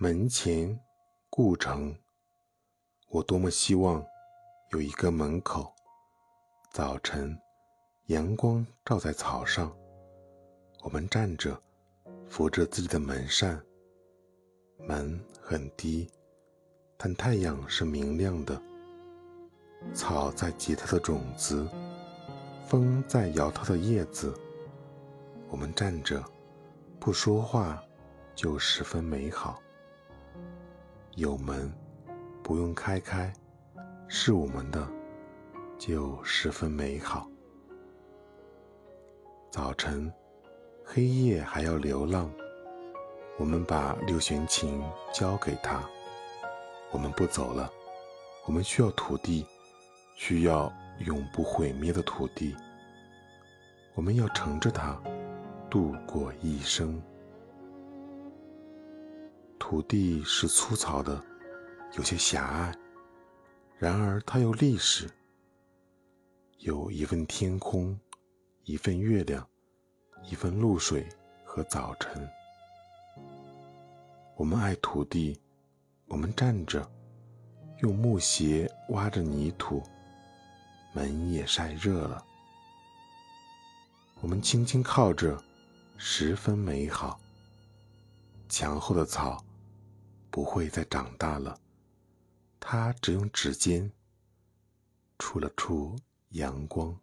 门前，故城。我多么希望有一个门口。早晨，阳光照在草上，我们站着，扶着自己的门扇。门很低，但太阳是明亮的。草在结它的种子，风在摇它的叶子。我们站着，不说话，就十分美好。有门，不用开开，是我们的，就十分美好。早晨，黑夜还要流浪，我们把六弦琴交给他。我们不走了，我们需要土地，需要永不毁灭的土地。我们要乘着它度过一生。土地是粗糙的，有些狭隘，然而它有历史。有一份天空，一份月亮，一份露水和早晨。我们爱土地，我们站着，用木鞋挖着泥土，门也晒热了。我们轻轻靠着，十分美好。墙后的草。不会再长大了，他只用指尖触了触阳光。